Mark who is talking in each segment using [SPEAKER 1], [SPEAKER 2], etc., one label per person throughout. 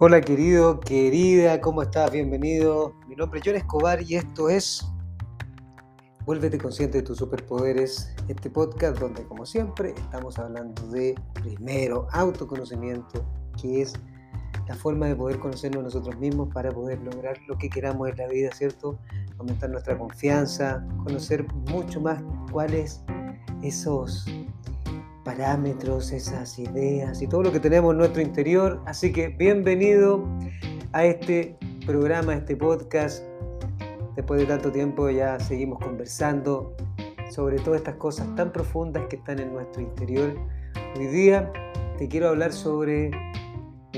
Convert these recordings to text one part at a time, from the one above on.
[SPEAKER 1] Hola querido, querida, ¿cómo estás? Bienvenido. Mi nombre es John Escobar y esto es Vuélvete consciente de tus superpoderes, este podcast donde como siempre estamos hablando de primero autoconocimiento, que es la forma de poder conocernos nosotros mismos para poder lograr lo que queramos en la vida, ¿cierto? Aumentar nuestra confianza, conocer mucho más cuáles esos parámetros, esas ideas y todo lo que tenemos en nuestro interior. Así que bienvenido a este programa, a este podcast. Después de tanto tiempo ya seguimos conversando sobre todas estas cosas tan profundas que están en nuestro interior. Hoy día te quiero hablar sobre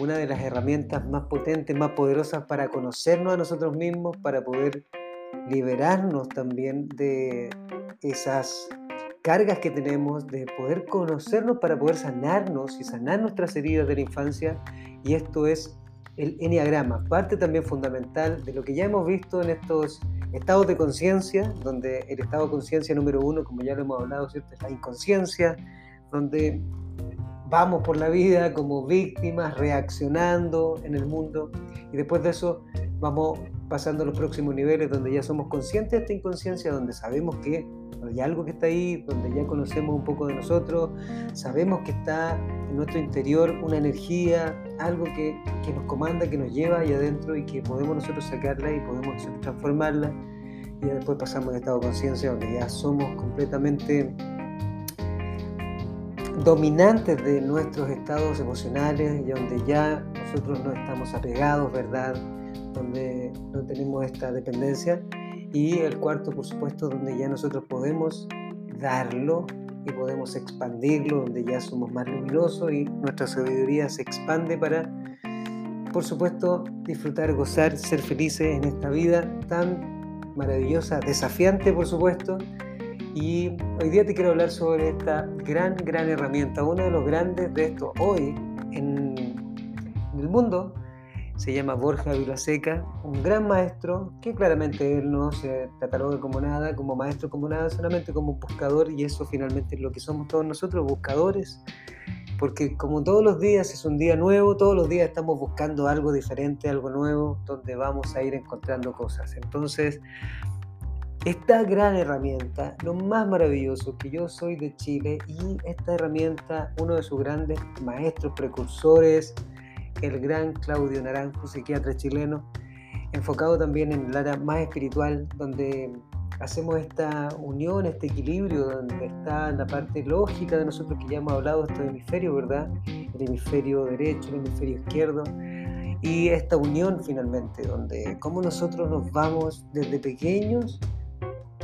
[SPEAKER 1] una de las herramientas más potentes, más poderosas para conocernos a nosotros mismos, para poder liberarnos también de esas cargas que tenemos de poder conocernos para poder sanarnos y sanar nuestras heridas de la infancia. Y esto es el enneagrama, parte también fundamental de lo que ya hemos visto en estos estados de conciencia, donde el estado de conciencia número uno, como ya lo hemos hablado, ¿cierto? es la inconsciencia, donde vamos por la vida como víctimas, reaccionando en el mundo, y después de eso vamos pasando a los próximos niveles donde ya somos conscientes de esta inconsciencia, donde sabemos que hay algo que está ahí, donde ya conocemos un poco de nosotros, sabemos que está en nuestro interior una energía, algo que, que nos comanda, que nos lleva ahí adentro y que podemos nosotros sacarla y podemos transformarla. Y después pasamos de estado de conciencia donde ya somos completamente dominantes de nuestros estados emocionales y donde ya nosotros no estamos apegados, ¿verdad? Donde no tenemos esta dependencia y el cuarto, por supuesto, donde ya nosotros podemos darlo y podemos expandirlo, donde ya somos más luminosos y nuestra sabiduría se expande para, por supuesto, disfrutar, gozar, ser felices en esta vida tan maravillosa, desafiante, por supuesto. Y hoy día te quiero hablar sobre esta gran, gran herramienta, uno de los grandes de esto hoy en, el mundo se llama Borja Vilaseca, un gran maestro que claramente él no se cataloga como nada, como maestro, como nada, solamente como buscador y eso finalmente es lo que somos todos nosotros, buscadores, porque como todos los días es un día nuevo, todos los días estamos buscando algo diferente, algo nuevo, donde vamos a ir encontrando cosas. Entonces, esta gran herramienta, lo más maravilloso que yo soy de Chile y esta herramienta, uno de sus grandes maestros, precursores, el gran Claudio Naranjo, psiquiatra chileno, enfocado también en el área más espiritual, donde hacemos esta unión, este equilibrio, donde está la parte lógica de nosotros que ya hemos hablado, este hemisferio, ¿verdad? El hemisferio derecho, el hemisferio izquierdo, y esta unión finalmente, donde como nosotros nos vamos desde pequeños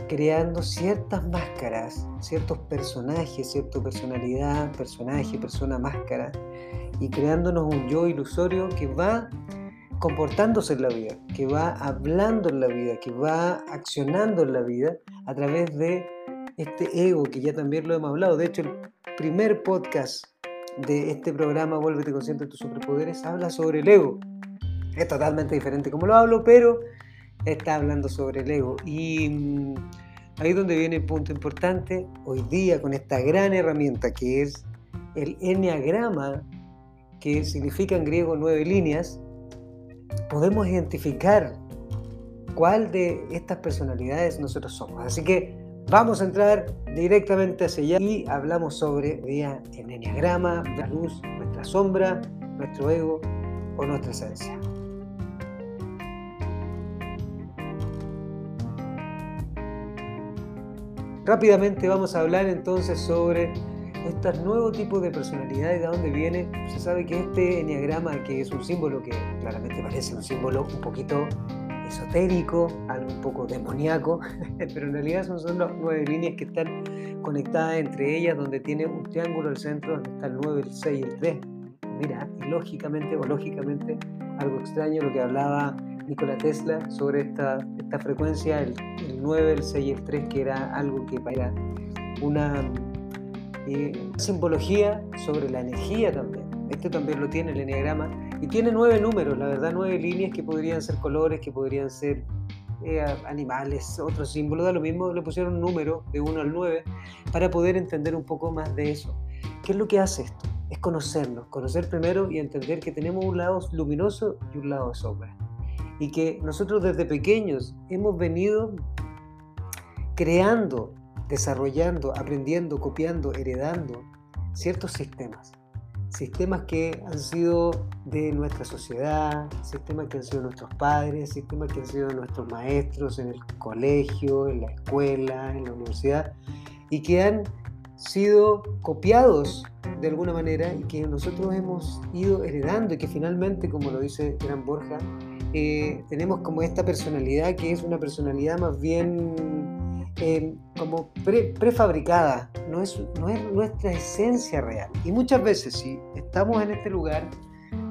[SPEAKER 1] creando ciertas máscaras, ciertos personajes, cierta personalidad, personaje, persona, máscara, y creándonos un yo ilusorio que va comportándose en la vida, que va hablando en la vida, que va accionando en la vida a través de este ego que ya también lo hemos hablado. De hecho, el primer podcast de este programa, Vuélvete consciente de tus superpoderes, habla sobre el ego. Es totalmente diferente como lo hablo, pero está hablando sobre el ego. Y mm, ahí es donde viene el punto importante, hoy día con esta gran herramienta que es el enneagrama que significa en griego nueve líneas, podemos identificar cuál de estas personalidades nosotros somos. Así que vamos a entrar directamente hacia allá y hablamos sobre día el enneagrama, la luz, nuestra sombra, nuestro ego o nuestra esencia. Rápidamente vamos a hablar entonces sobre estos nuevos tipos de personalidades, ¿de dónde viene? Se sabe que este enneagrama, que es un símbolo que claramente parece un símbolo un poquito esotérico, algo un poco demoníaco, pero en realidad son solo nueve líneas que están conectadas entre ellas, donde tiene un triángulo al centro, donde está el 9, el 6 y el 3. Mira, y lógicamente o lógicamente, algo extraño lo que hablaba Nikola Tesla sobre esta, esta frecuencia, el, el 9, el 6 y el 3, que era algo que para una simbología sobre la energía también. Este también lo tiene el enneagrama y tiene nueve números, la verdad, nueve líneas que podrían ser colores, que podrían ser eh, animales, otros símbolos, da lo mismo, le pusieron un de 1 al 9 para poder entender un poco más de eso. ¿Qué es lo que hace esto? Es conocernos, conocer primero y entender que tenemos un lado luminoso y un lado de sombra. Y que nosotros desde pequeños hemos venido creando, desarrollando, aprendiendo, copiando, heredando ciertos sistemas. Sistemas que han sido de nuestra sociedad, sistemas que han sido nuestros padres, sistemas que han sido nuestros maestros en el colegio, en la escuela, en la universidad, y que han sido copiados de alguna manera y que nosotros hemos ido heredando y que finalmente, como lo dice Gran Borja, eh, tenemos como esta personalidad que es una personalidad más bien eh, como prefabricada, no es, no es nuestra esencia real. Y muchas veces si estamos en este lugar,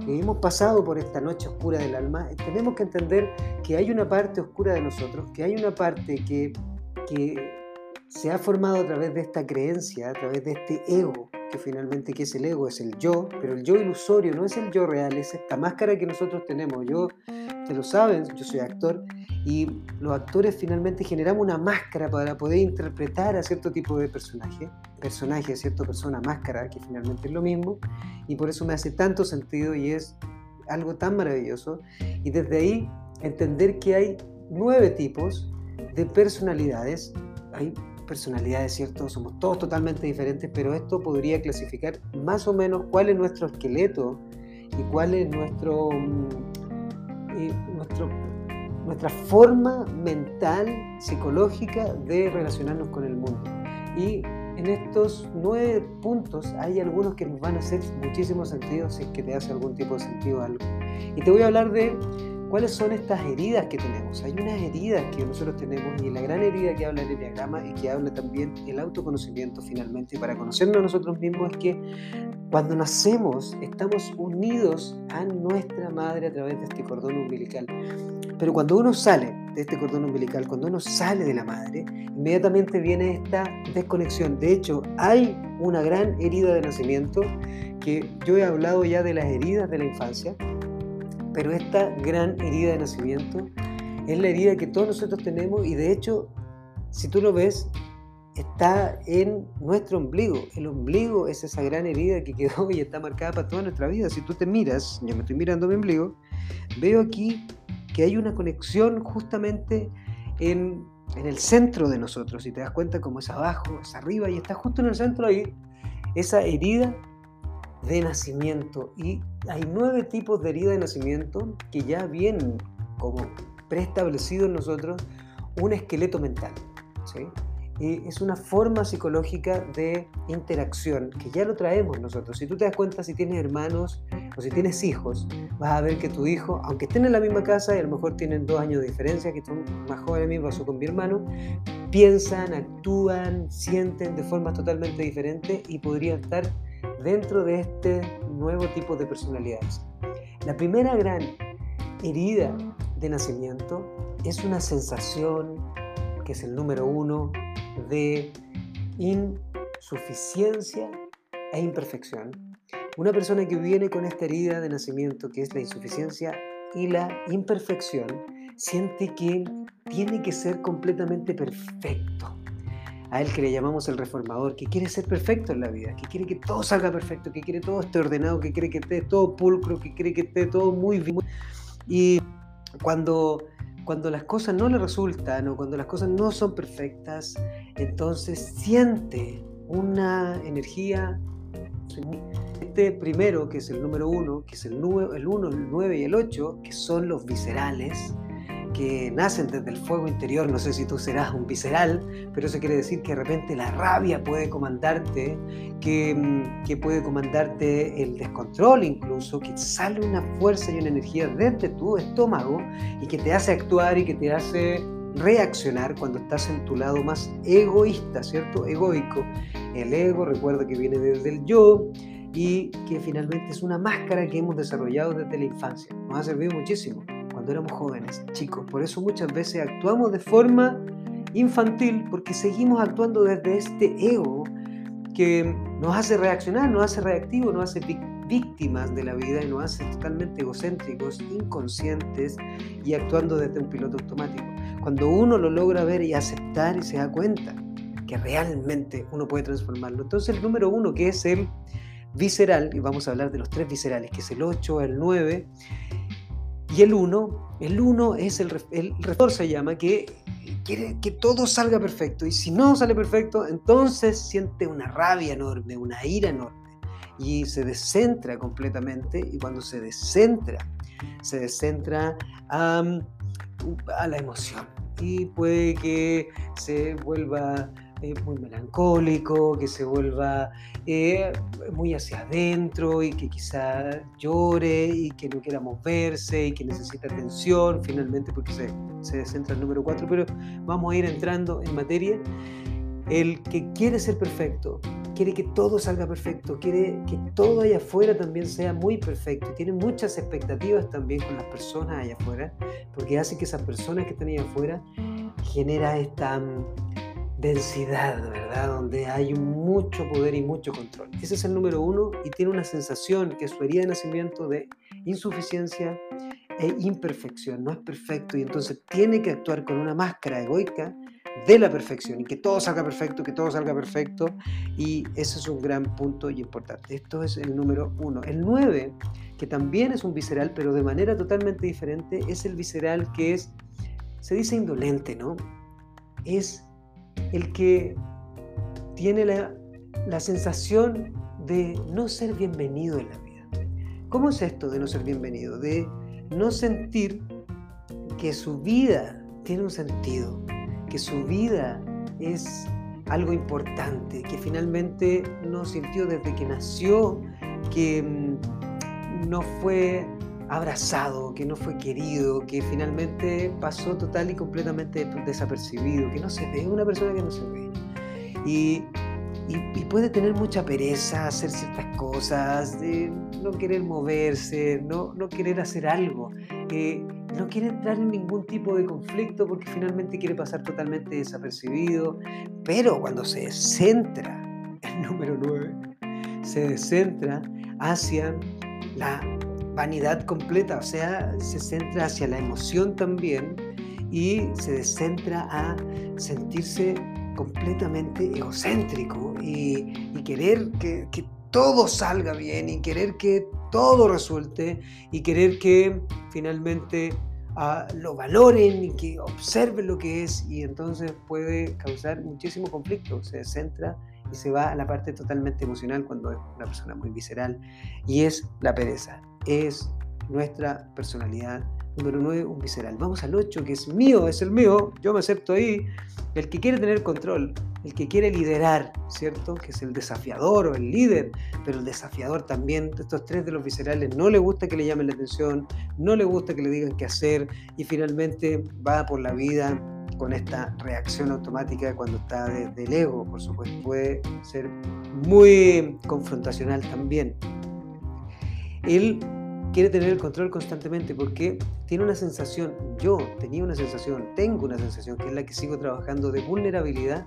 [SPEAKER 1] que hemos pasado por esta noche oscura del alma, tenemos que entender que hay una parte oscura de nosotros, que hay una parte que, que se ha formado a través de esta creencia, a través de este ego, que finalmente ¿qué es el ego? Es el yo, pero el yo ilusorio no es el yo real, es esta máscara que nosotros tenemos. Yo, te lo saben, yo soy actor y los actores finalmente generamos una máscara para poder interpretar a cierto tipo de personaje, personaje, cierto persona, máscara, que finalmente es lo mismo, y por eso me hace tanto sentido y es algo tan maravilloso. Y desde ahí entender que hay nueve tipos de personalidades. Hay personalidades, ¿cierto? Somos todos totalmente diferentes, pero esto podría clasificar más o menos cuál es nuestro esqueleto y cuál es nuestro, mm, nuestro nuestra forma mental, psicológica de relacionarnos con el mundo. Y en estos nueve puntos hay algunos que nos van a hacer muchísimo sentido si es que te hace algún tipo de sentido algo. Y te voy a hablar de ¿Cuáles son estas heridas que tenemos? Hay unas heridas que nosotros tenemos y la gran herida que habla el Enneagrama y que habla también el autoconocimiento finalmente para conocernos a nosotros mismos es que cuando nacemos estamos unidos a nuestra madre a través de este cordón umbilical. Pero cuando uno sale de este cordón umbilical, cuando uno sale de la madre, inmediatamente viene esta desconexión. De hecho, hay una gran herida de nacimiento que yo he hablado ya de las heridas de la infancia pero esta gran herida de nacimiento es la herida que todos nosotros tenemos y de hecho, si tú lo ves, está en nuestro ombligo. El ombligo es esa gran herida que quedó y está marcada para toda nuestra vida. Si tú te miras, yo me estoy mirando mi ombligo, veo aquí que hay una conexión justamente en, en el centro de nosotros. Si te das cuenta, como es abajo, es arriba y está justo en el centro ahí, esa herida de nacimiento. Y hay nueve tipos de herida de nacimiento que ya vienen como preestablecido en nosotros un esqueleto mental. ¿sí? Y es una forma psicológica de interacción que ya lo traemos nosotros. Si tú te das cuenta, si tienes hermanos o si tienes hijos, vas a ver que tu hijo, aunque estén en la misma casa y a lo mejor tienen dos años de diferencia, que son más jóvenes a mí, pasó con mi hermano, piensan, actúan, sienten de formas totalmente diferentes y podrían estar dentro de este nuevo tipo de personalidades. La primera gran herida de nacimiento es una sensación, que es el número uno, de insuficiencia e imperfección. Una persona que viene con esta herida de nacimiento, que es la insuficiencia y la imperfección, siente que tiene que ser completamente perfecto a él que le llamamos el reformador, que quiere ser perfecto en la vida, que quiere que todo salga perfecto, que quiere todo esté ordenado, que quiere que esté todo pulcro, que quiere que esté todo muy bien. Y cuando, cuando las cosas no le resultan o cuando las cosas no son perfectas, entonces siente una energía. Este primero, que es el número uno, que es el, el uno, el nueve y el ocho, que son los viscerales, que nacen desde el fuego interior, no sé si tú serás un visceral, pero eso quiere decir que de repente la rabia puede comandarte, que, mm, que puede comandarte el descontrol incluso, que sale una fuerza y una energía desde tu estómago y que te hace actuar y que te hace reaccionar cuando estás en tu lado más egoísta, ¿cierto? Egoico. El ego, recuerda que viene desde el yo y que finalmente es una máscara que hemos desarrollado desde la infancia. Nos ha servido muchísimo éramos jóvenes, chicos. Por eso muchas veces actuamos de forma infantil porque seguimos actuando desde este ego que nos hace reaccionar, nos hace reactivos, nos hace víctimas de la vida y nos hace totalmente egocéntricos, inconscientes y actuando desde un piloto automático. Cuando uno lo logra ver y aceptar y se da cuenta que realmente uno puede transformarlo. Entonces el número uno, que es el visceral, y vamos a hablar de los tres viscerales, que es el 8, el 9 y el 1. El 1 es el, el rector se llama, que quiere que todo salga perfecto. Y si no sale perfecto, entonces siente una rabia enorme, una ira enorme. Y se descentra completamente. Y cuando se descentra, se descentra a la emoción. Y puede que se vuelva eh, muy melancólico, que se vuelva eh, muy hacia adentro y que quizá llore y que no quiera moverse y que necesita atención finalmente porque se, se centra el número 4, pero vamos a ir entrando en materia. El que quiere ser perfecto, quiere que todo salga perfecto, quiere que todo allá afuera también sea muy perfecto, tiene muchas expectativas también con las personas allá afuera, porque hace que esas personas que están allá afuera genera esta densidad, ¿verdad? Donde hay mucho poder y mucho control. Ese es el número uno y tiene una sensación que es su herida de nacimiento de insuficiencia e imperfección. No es perfecto y entonces tiene que actuar con una máscara egoica de la perfección y que todo salga perfecto, que todo salga perfecto y ese es un gran punto y importante. Esto es el número uno. El nueve, que también es un visceral, pero de manera totalmente diferente, es el visceral que es, se dice indolente, ¿no? Es el que tiene la, sensación de no ser bienvenido en la vida. ¿Cómo es esto de no ser bienvenido? De no sentir que su vida tiene un sentido, que su vida es algo importante, que finalmente no sintió desde que nació, que mm, no fue abrazado, que no fue querido, que finalmente pasó total y completamente desapercibido, que no se ve, una persona que no se ve. Y, puede tener mucha pereza, hacer ciertas cosas, de no querer moverse, no, no querer hacer algo, eh, no quiere entrar en ningún tipo de conflicto porque finalmente quiere pasar totalmente desapercibido, pero cuando se centra, el número 9, se centra hacia la vanidad completa, o sea, se centra hacia la emoción también y se descentra a sentirse completamente egocéntrico y, querer que, todo salga bien y querer que todo resulte y querer que finalmente ah, lo valoren y que observen lo que es y entonces puede causar muchísimo conflicto, se centra y se va a la parte totalmente emocional cuando es una persona muy visceral y es la pereza es nuestra personalidad. Número 9, un visceral. Vamos al 8, que es mío, es el mío, yo me acepto ahí. El que quiere tener control, el que quiere liderar, ¿cierto? Que es el desafiador o el líder, pero el desafiador también, estos tres de los viscerales, no le gusta que le llamen la atención, no le gusta que le digan qué hacer y finalmente va por la vida con esta reacción automática cuando está desde el ego, por supuesto. Puede ser muy confrontacional también. Él quiere tener el control constantemente porque tiene una sensación, yo tenía una sensación, tengo una sensación que es la que sigo trabajando de vulnerabilidad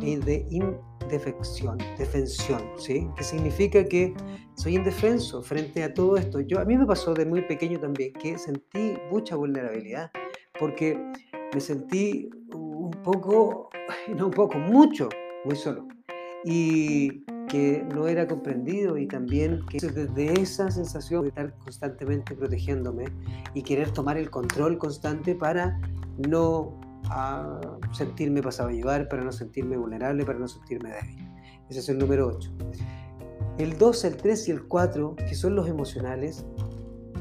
[SPEAKER 1] y de indefección, defensión, ¿sí? Que significa que soy indefenso frente a todo esto. Yo, a mí me pasó de muy pequeño también que sentí mucha vulnerabilidad porque me sentí un poco, no un poco, mucho, muy solo. Y que no era comprendido y también que desde esa sensación de estar constantemente protegiéndome y querer tomar el control constante para no ah, sentirme pasado a llevar, para no sentirme vulnerable, para no sentirme débil. Ese es el número 8. El 2, el 3 y el 4, que son los emocionales,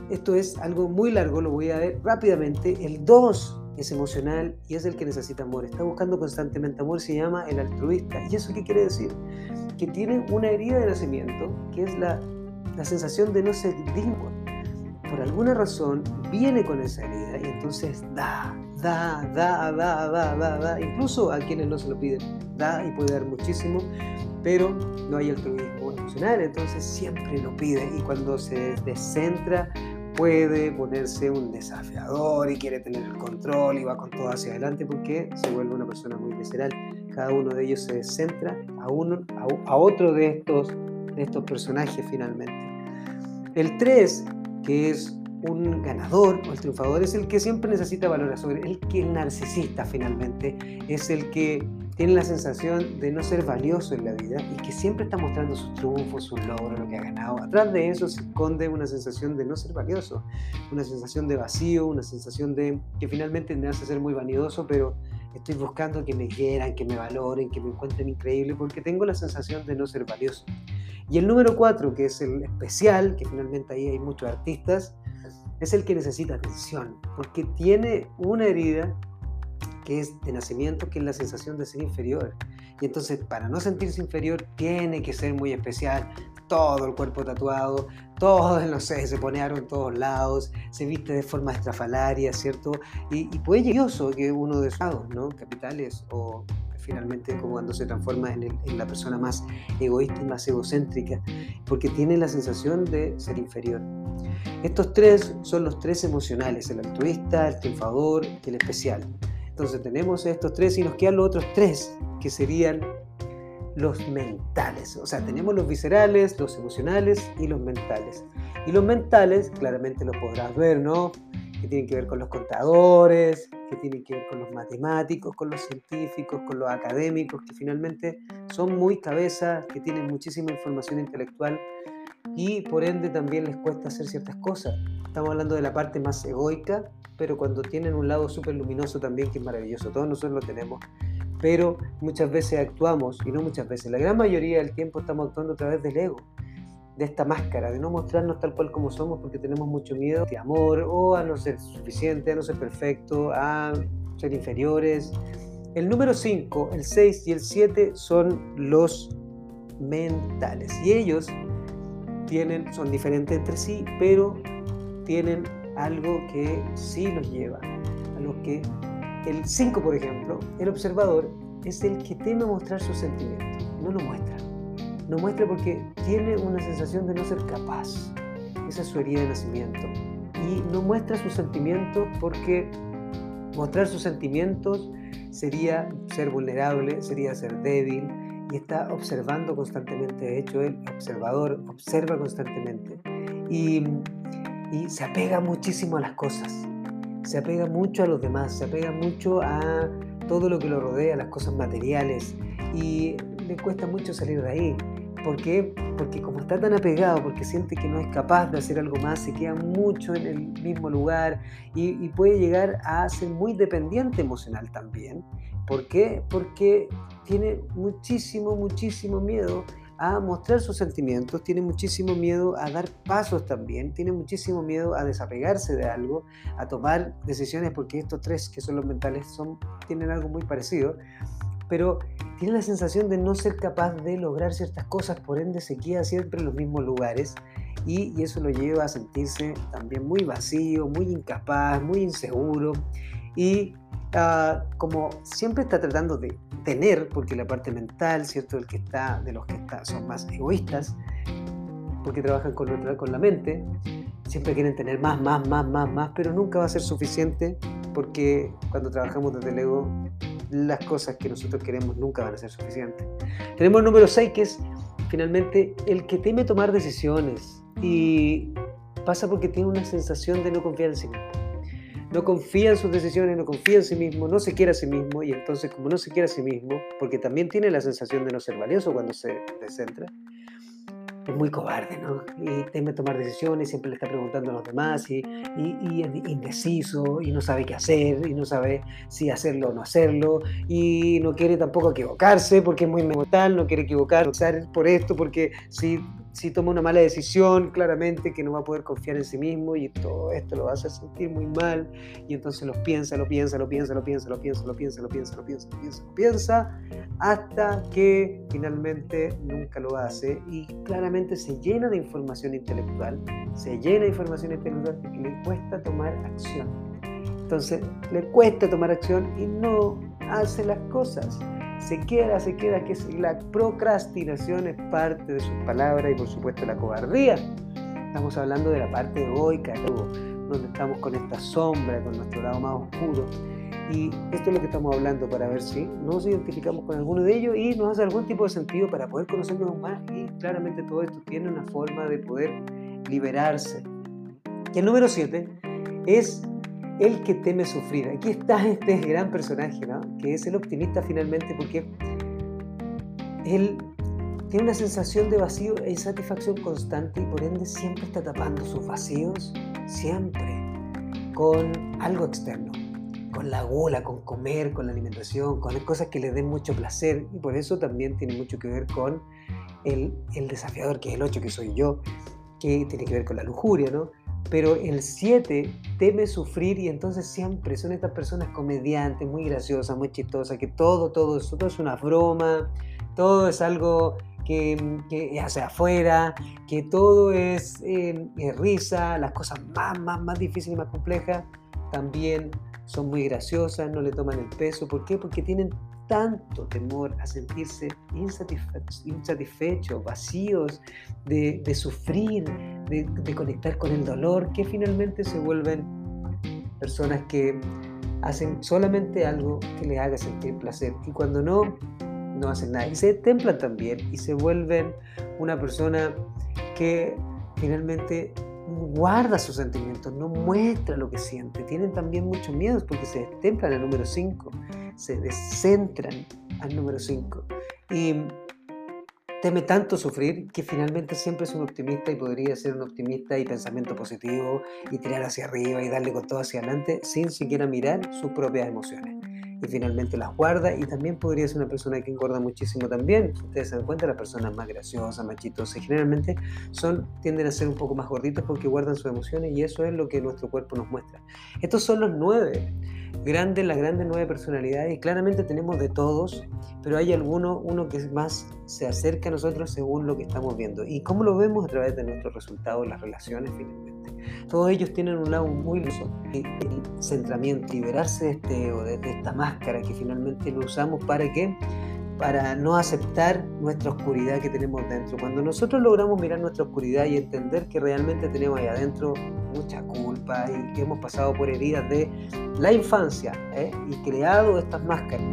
[SPEAKER 1] esto es algo muy largo, lo voy a ver rápidamente. El 2 es emocional y es el que necesita amor. Está buscando constantemente amor, se llama el altruista. ¿Y eso qué quiere decir? que tiene una herida de nacimiento, que es la, la sensación de no ser digno. Por alguna razón viene con esa herida y entonces da, da, da, da, da, da, da, incluso a quienes no se lo piden, da y puede dar muchísimo, pero no hay altruismo emocional, entonces siempre lo pide y cuando se descentra puede ponerse un desafiador y quiere tener el control y va con todo hacia adelante porque se vuelve una persona muy visceral. Cada uno de ellos se centra a, uno, a, otro de estos, de estos personajes finalmente. El 3, que es un ganador o el triunfador, es el que siempre necesita valoración, el que es narcisista finalmente, es el que tiene la sensación de no ser valioso en la vida y que siempre está mostrando sus triunfos, sus logros, lo que ha ganado. Atrás de eso se esconde una sensación de no ser valioso, una sensación de vacío, una sensación de que finalmente me hace ser muy vanidoso, pero estoy buscando que me quieran, que me valoren, que me encuentren increíble, porque tengo la sensación de no ser valioso. Y el número cuatro, que es el especial, que finalmente ahí hay muchos artistas, es el que necesita atención, porque tiene una herida que es de nacimiento, que es la sensación de ser inferior. Y entonces, para no sentirse inferior, tiene que ser muy especial. Todo el cuerpo tatuado, todo, no sé, se pone aro en todos lados, se viste de forma estrafalaria, ¿cierto? Y, y puede llegar que uno de esos ¿no? Capitales o finalmente como cuando se transforma en, en, la persona más egoísta y más egocéntrica, porque tiene la sensación de ser inferior. Estos tres son los tres emocionales, el altruista, el triunfador y el especial. Entonces tenemos estos tres y nos quedan los otros tres, que serían los mentales. O sea, tenemos los viscerales, los emocionales y los mentales. Y los mentales, claramente los podrás ver, ¿no? Que tienen que ver con los contadores, que tienen que ver con los matemáticos, con los científicos, con los académicos, que finalmente son muy cabezas, que tienen muchísima información intelectual y por ende también les cuesta hacer ciertas cosas. Estamos hablando de la parte más egoica, pero cuando tienen un lado súper luminoso también, que es maravilloso, todos nosotros lo tenemos, pero muchas veces actuamos, y no muchas veces, la gran mayoría del tiempo estamos actuando a través del ego, de esta máscara, de no mostrarnos tal cual como somos porque tenemos mucho miedo de amor o a no ser suficiente, a no ser perfecto, a ser inferiores. El número 5, el 6 y el 7 son los mentales y ellos tienen, son diferentes entre sí, pero tienen algo que sí los lleva a lo que el 5, por ejemplo, el observador es el que teme mostrar sus sentimientos, no lo muestra. No muestra porque tiene una sensación de no ser capaz. Esa es su herida de nacimiento. Y no muestra sus sentimientos porque mostrar sus sentimientos sería ser vulnerable, sería ser débil, y está observando constantemente. De hecho, el observador observa constantemente y, y, se apega muchísimo a las cosas, se apega mucho a los demás, se apega mucho a todo lo que lo rodea, las cosas materiales y le cuesta mucho salir de ahí. ¿Por qué? Porque como está tan apegado, porque siente que no es capaz de hacer algo más, se queda mucho en el mismo lugar y, y puede llegar a ser muy dependiente emocional también. ¿Por qué? Porque tiene muchísimo, muchísimo miedo a mostrar sus sentimientos, tiene muchísimo miedo a dar pasos también, tiene muchísimo miedo a desapegarse de algo, a tomar decisiones, porque estos tres que son los mentales son, tienen algo muy parecido, pero tiene la sensación de no ser capaz de lograr ciertas cosas, por ende se queda siempre en los mismos lugares y, y eso lo lleva a sentirse también muy vacío, muy incapaz, muy inseguro y uh, como siempre está tratando de tener, porque la parte mental, ¿cierto? El que está, de los que está, son más egoístas, porque trabajan con, con la mente, siempre quieren tener más, más, más, más, más, pero nunca va a ser suficiente porque cuando trabajamos desde el ego, las cosas que nosotros queremos nunca van a ser suficientes. Tenemos el número 6, que es finalmente el que teme tomar decisiones y pasa porque tiene una sensación de no confiar en sí mismo no confía en sus decisiones, no confía en sí mismo, no se quiere a sí mismo y entonces como no se quiere a sí mismo, porque también tiene la sensación de no ser valioso cuando se descentra, es muy cobarde, ¿no? Y teme tomar decisiones, siempre le está preguntando a los demás y, y, es indeciso y no sabe qué hacer y no sabe si hacerlo o no hacerlo y no quiere tampoco equivocarse porque es muy mental, no quiere equivocarse por esto, porque si si toma una mala decisión, claramente que no va a poder confiar en sí mismo y todo esto lo va a hacer sentir muy mal y entonces lo piensa, lo piensa, lo piensa, lo piensa, lo piensa, lo piensa, lo piensa, lo piensa, lo piensa, lo piensa, hasta que finalmente nunca lo hace y claramente se llena de información intelectual, se llena de información intelectual y le cuesta tomar acción. Entonces le cuesta tomar acción y no hace las cosas se queda, se queda, que la procrastinación es parte de sus palabras y por supuesto la cobardía. Estamos hablando de la parte egoica, donde estamos con esta sombra, con nuestro lado más oscuro. Y esto es lo que estamos hablando para ver si nos identificamos con alguno de ellos y nos hace algún tipo de sentido para poder conocernos más. Y claramente todo esto tiene una forma de poder liberarse. Y el número 7 es el que teme sufrir. Aquí está este gran personaje, ¿no? Que es el optimista finalmente porque él tiene una sensación de vacío e insatisfacción constante y por ende siempre está tapando sus vacíos, siempre, con algo externo, con la gula, con comer, con la alimentación, con cosas que le den mucho placer y por eso también tiene mucho que ver con el, el desafiador que es el 8, que soy yo, que tiene que ver con la lujuria, ¿no? Pero el 7 teme sufrir y entonces siempre son estas personas comediantes, muy graciosas, muy chistosas, que todo, todo, todo es una broma, todo es algo que, que hace afuera, que todo es, eh, risa, las cosas más, más, más difíciles y más complejas también son muy graciosas, no le toman el peso. ¿Por qué? Porque tienen tanto temor a sentirse insatisfechos, vacíos, de, sufrir, de, conectar con el dolor, que finalmente se vuelven personas que hacen solamente algo que les haga sentir placer. Y cuando no, no hacen nada. Y se templan también y se vuelven una persona que finalmente guarda sus sentimientos, no muestra lo que siente. Tienen también muchos miedos porque se destemplan al número 5, se descentran al número 5 y teme tanto sufrir que finalmente siempre es un optimista y podría ser un optimista y pensamiento positivo y tirar hacia arriba y darle con todo hacia adelante sin siquiera mirar sus propias emociones y finalmente las guarda y también podría ser una persona que engorda muchísimo también. Ustedes se dan cuenta, las personas más graciosas, más chistosas, generalmente son, tienden a ser un poco más gorditas porque guardan sus emociones y eso es lo que nuestro cuerpo nos muestra. Estos son los nueve grandes, las grandes nueve personalidades y claramente tenemos de todos, pero hay alguno, uno que más se acerca a nosotros según lo que estamos viendo. ¿Y cómo lo vemos? A través de nuestros resultados, las relaciones finalmente. Todos ellos tienen un lado muy luso, el centramiento, liberarse de este o de, esta máscara que finalmente lo usamos para que para no aceptar nuestra oscuridad que tenemos dentro. Cuando nosotros logramos mirar nuestra oscuridad y entender que realmente tenemos ahí adentro mucha culpa y que hemos pasado por heridas de la infancia ¿eh? y creado estas máscaras.